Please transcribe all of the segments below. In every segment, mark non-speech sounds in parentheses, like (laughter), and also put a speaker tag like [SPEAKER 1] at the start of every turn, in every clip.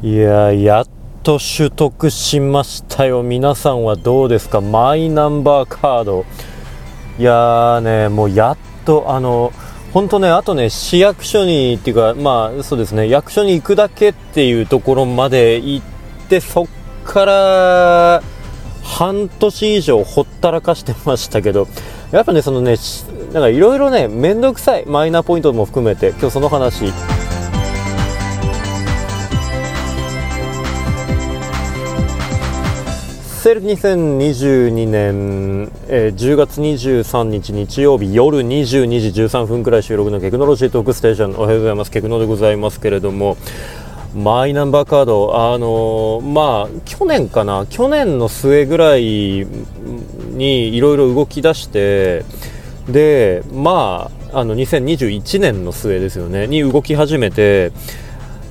[SPEAKER 1] いややっと取得しましたよ。皆さんはどうですか？マイナンバーカード。いやーねもうやっとあの本当ねあとね市役所にっていうかまあそうですね。役所に行くだけっていうところまで行ってそっから半年以上ほったらかしてましたけどやっぱねそのねなんかいろいろね面倒くさいマイナポイントも含めて今日その話西暦2022年、えー、10月23日日曜日夜22時13分くらい収録のテクノロジートークステーションおはようございます。テクノでございますけれどもマイナンバーカードあの、まあ去年かな？去年の末ぐらいにいろいろ動き出してでまああの2021年の末ですよね？に動き始めて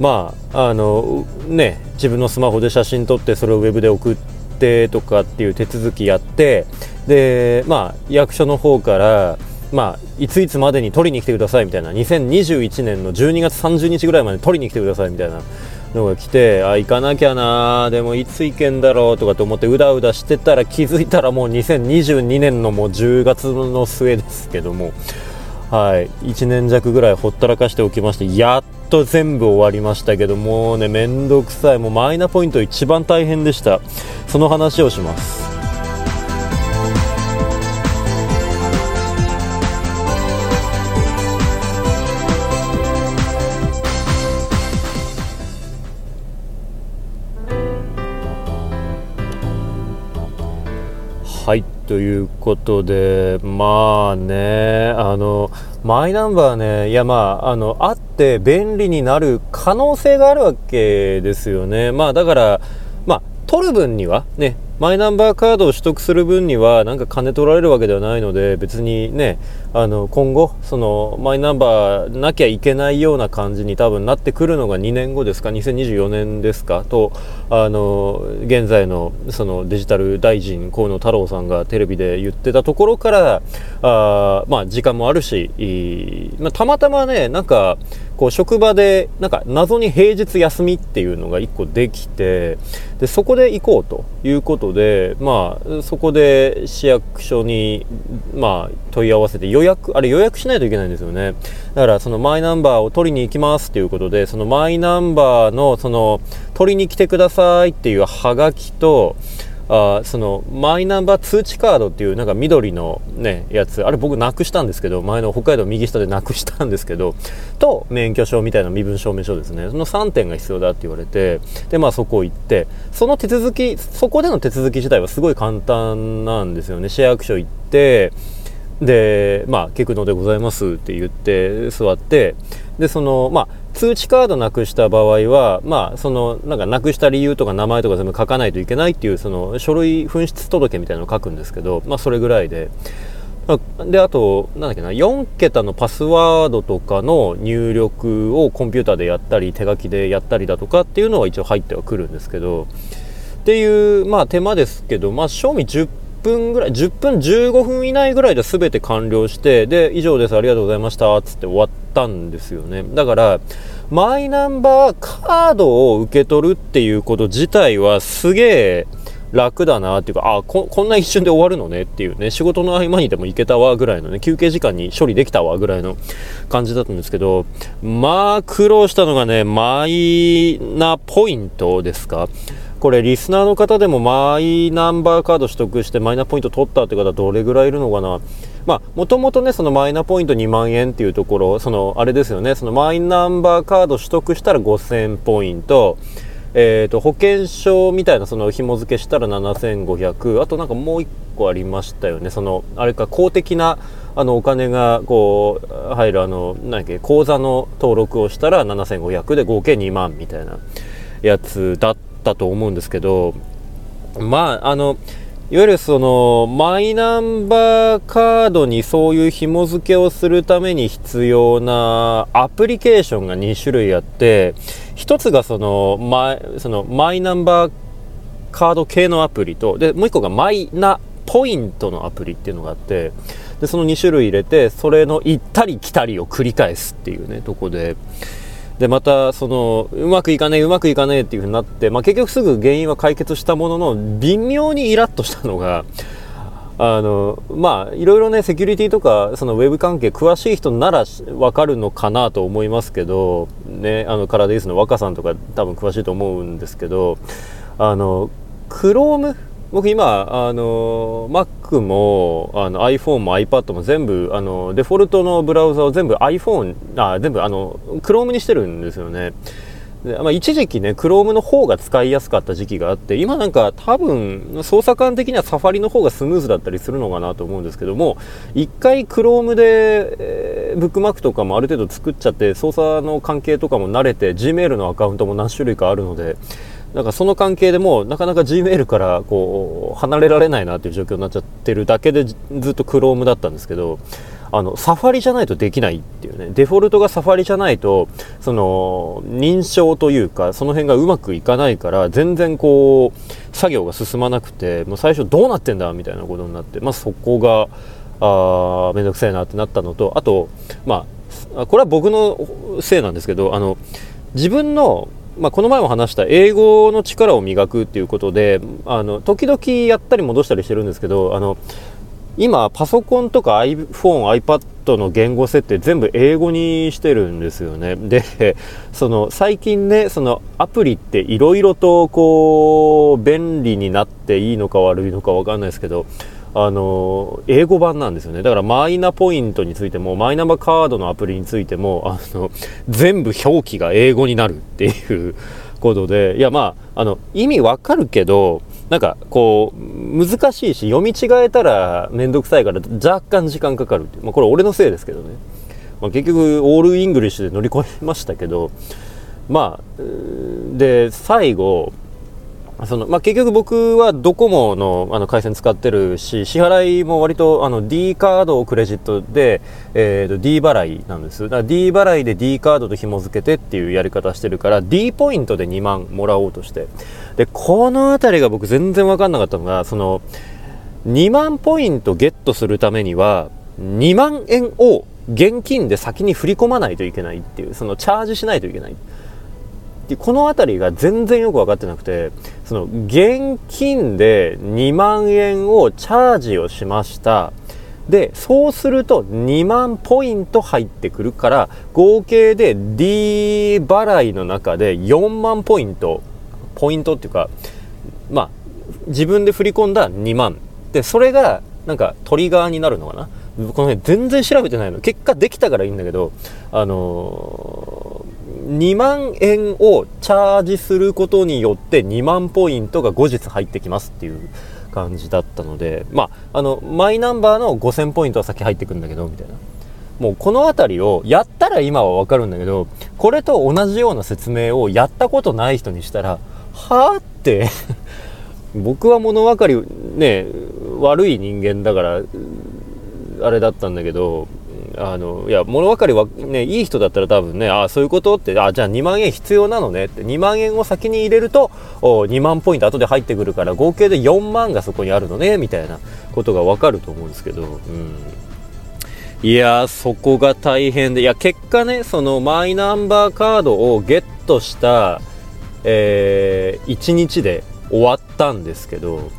[SPEAKER 1] まああのね自分のスマホで写真撮ってそれをウェブで送って定とかっていう手続きやってで、まあ、役所の方からまあ、いついつまでに取りに来てくださいみたいな2021年の12月30日ぐらいまで取りに来てくださいみたいなのが来てあ行かなきゃなでもいつ行けんだろうとかと思ってうだうだしてたら気づいたらもう2022年のもう10月の末ですけどもはい1年弱ぐらいほったらかしておきましてやっと全部終わりましたけどもうねめんどくさい。もうマイナポイント一番大変でした。その話をします。ということでまあねあのマイナンバーねいやまああのあって便利になる可能性があるわけですよね。まあだからまあ取る分にはねマイナンバーカードを取得する分にはなんか金取られるわけではないので別にねあの今後そのマイナンバーなきゃいけないような感じに多分なってくるのが2年後ですか2024年ですかとあの現在のそのデジタル大臣河野太郎さんがテレビで言ってたところからあまあ時間もあるし、まあ、たまたまねなんかこう職場でなんか謎に平日休みっていうのが1個できてでそこで行こうということで、まあ、そこで市役所に、まあ、問い合わせて予約あれ予約しないといけないんですよね。だからそのマイナンバーを取りに行きますっていうことでそのマイナンバーのその取りに来てくださいっていうはがきとあそのマイナンバー通知カードっていうなんか緑のねやつあれ僕なくしたんですけど前の北海道右下でなくしたんですけどと免許証みたいな身分証明書ですね。その3点が必要だって言われてでまあそこ行ってその手続きそこでの手続き自体はすごい簡単なんですよね。市役所行ってでまあ「菊野でございます」って言って座ってでそのまあ通知カードなくした場合はまあそのなんかなくした理由とか名前とか全部書かないといけないっていうその書類紛失届みたいなのを書くんですけどまあそれぐらいで。であとなんだっけな4桁のパスワードとかの入力をコンピューターでやったり手書きでやったりだとかっていうのは一応入ってはくるんですけどっていうまあ手間ですけどまあ賞味10分ぐらい10分15分以内ぐらいで全て完了してで以上ですありがとうございましたつって終わったんですよね。だからマイナンバーカードを受け取るっていうこと自体はすげえ楽だなっていうかあここんな一瞬で終わるのねっていうね仕事の合間にでも行けたわぐらいのね休憩時間に処理できたわぐらいの感じだったんですけどまあ苦労したのがねマイナポイントですか。これリスナーの方でもマイナンバーカード取得してマイナポイント取ったって方どれぐらいいるのかな。まあもともとねそのマイナポイント2万円っていうところそのあれですよねそのマイナンバーカード取得したら5000ポイントえーと、保険証みたいなその紐付けしたら7500あとなんかもう1個ありましたよねそのあれか公的なあのお金がこう入るあの何だっけ口座の登録をしたら7500で合計2万みたいなやつだったと思うんですけど、まあ、あの、いわゆるそのマイナンバーカードにそういう紐付けをするために必要なアプリケーションが2種類あって1つがそのマイそのマイナンバーカード系のアプリとでもう1個がマイナポイントのアプリっていうのがあってでその2種類入れてそれの行ったり来たりを繰り返すっていうねとこででまたそのうまくいかねえうまくいかねえっていうふうになって、まあ、結局すぐ原因は解決したものの微妙にイラッとしたのがあのまあいろいろねセキュリティとかそのウェブ関係詳しい人ならわかるのかなと思いますけどねあのカラディースの若さんとか多分詳しいと思うんですけどあの Chrome 僕今あの Mac もあの iPhone も iPad も全部あのデフォルトのブラウザを全部 iPhone あ全部あの Chrome にしてるんですよね。で、まあ、一時期ね Chrome の方が使いやすかった時期があって今なんか多分操作感的にはサファリの方がスムーズだったりするのかなと思うんですけども一回 Chrome で、えー、ブックマークとかもある程度作っちゃって操作の関係とかも慣れて Gmail のアカウントも何種類かあるのでなんかその関係でもなかなか Gmail からこう離れられないなっていう状況になっちゃってるだけでずっと Chrome だったんですけどあのサファリじゃないとできないっていうね。デフォルトがサファリじゃないとその認証というかその辺がうまくいかないから全然こう作業が進まなくてもう最初どうなってんだみたいなことになって、まあ、そこがあめんどくさいなってなったのとあとまあこれは僕のせいなんですけどあの自分のまあ、この前も話した英語の力を磨くっていうことであの時々やったり戻したりしてるんですけどあの今パソコンとか iPhone、iPad の言語設定全部英語にしてるんですよね。で、その最近ね、そのアプリっていろいろとこう便利になっていいのか悪いのかわかんないですけど、あの英語版なんですよね。だからマイナポイントについてもマイナンバーカードのアプリについてもあの全部表記が英語になるっていう (laughs) ことで。いやまああの意味わかるけどなんかこう難しいし読み違えたら面倒くさいから若干時間かかるってまあ、これ俺のせいですけどね、まあ、結局 all English で乗り越えましたけど。まあで最後そのまあ、結局僕はドコモのあの回線使ってるし支払いも割とあの D カードをクレジットで、えー、と D 払いなんですだから D 払いで D カードと紐付けてっていうやり方してるから D ポイントで2万もらおうとしてでこの辺りが僕全然分かんなかったのがその2万ポイントゲットするためには2万円を現金で先に振り込まないといけないっていうそのチャージしないといけない。この辺りが全然よく分かってなくてその現金で2万円をチャージをしました。でそうすると2万ポイント入ってくるから合計で D 払いの中で4万ポイントポイントっていうかまあ自分で振り込んだ2万。でそれがなんかトリガーになるのかな？この辺全然調べてないの。結果できたからいいんだけどあのー、2万円をチャージすることによって2万ポイントが後日入ってきますっていう感じだったのでまああのマイナンバーの5000ポイントは先入ってくんだけどみたいな。もうこの辺りをやったら今はわかるんだけどこれと同じような説明をやったことない人にしたらはあって (laughs) 僕は物分かりね悪い人間だからあれだったんだけどあのいや物分かりはねいい人だったら多分ねあそういうことってあじゃあ2万円必要なのねって2万円を先に入れるとお2万ポイント後で入ってくるから合計で4万がそこにあるのねみたいなことが分かると思うんですけど、うん、いやそこが大変でいや結果ねそのマイナンバーカードをゲットした、えー、1日で終わったんですけど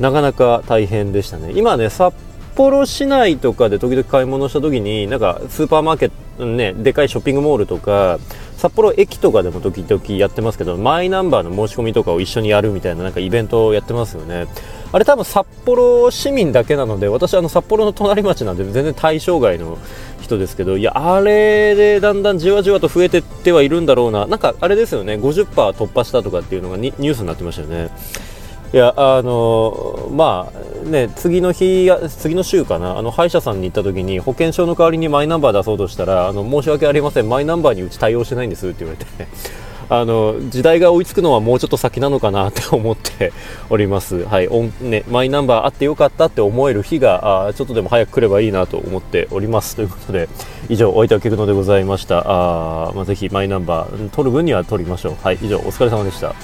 [SPEAKER 1] なかなか大変でしたね。今ね札幌市内とかで時々買い物した時になんかスーパーマーケットねでかいショッピングモールとか札幌駅とかでも時々やってますけどマイナンバーの申し込みとかを一緒にやるみたいななんかイベントをやってますよね。あれ多分札幌市民だけなので私あの札幌の隣町なんで全然対象外の人ですけどいやあれでだんだんじわじわと増えてってはいるんだろうな。なんかあれですよね。50%突破したとかっていうのがニュースになってましたよね。いやあのまあね次の日次の週かなあの歯医者さんに行った時に保険証の代わりにマイナンバー出そうとしたらあの申し訳ありませんマイナンバーにうち対応してないんですって言われて (laughs) あの時代が追いつくのはもうちょっと先なのかなって思っております、はいおね、マイナンバーあってよかったって思える日があちょっとでも早く来ればいいなと思っております。ということで以上おいておけるのでございました。あ、まあ、ぜひマイナンバー取る分には取りましょう、はい、以上お疲れ様でした。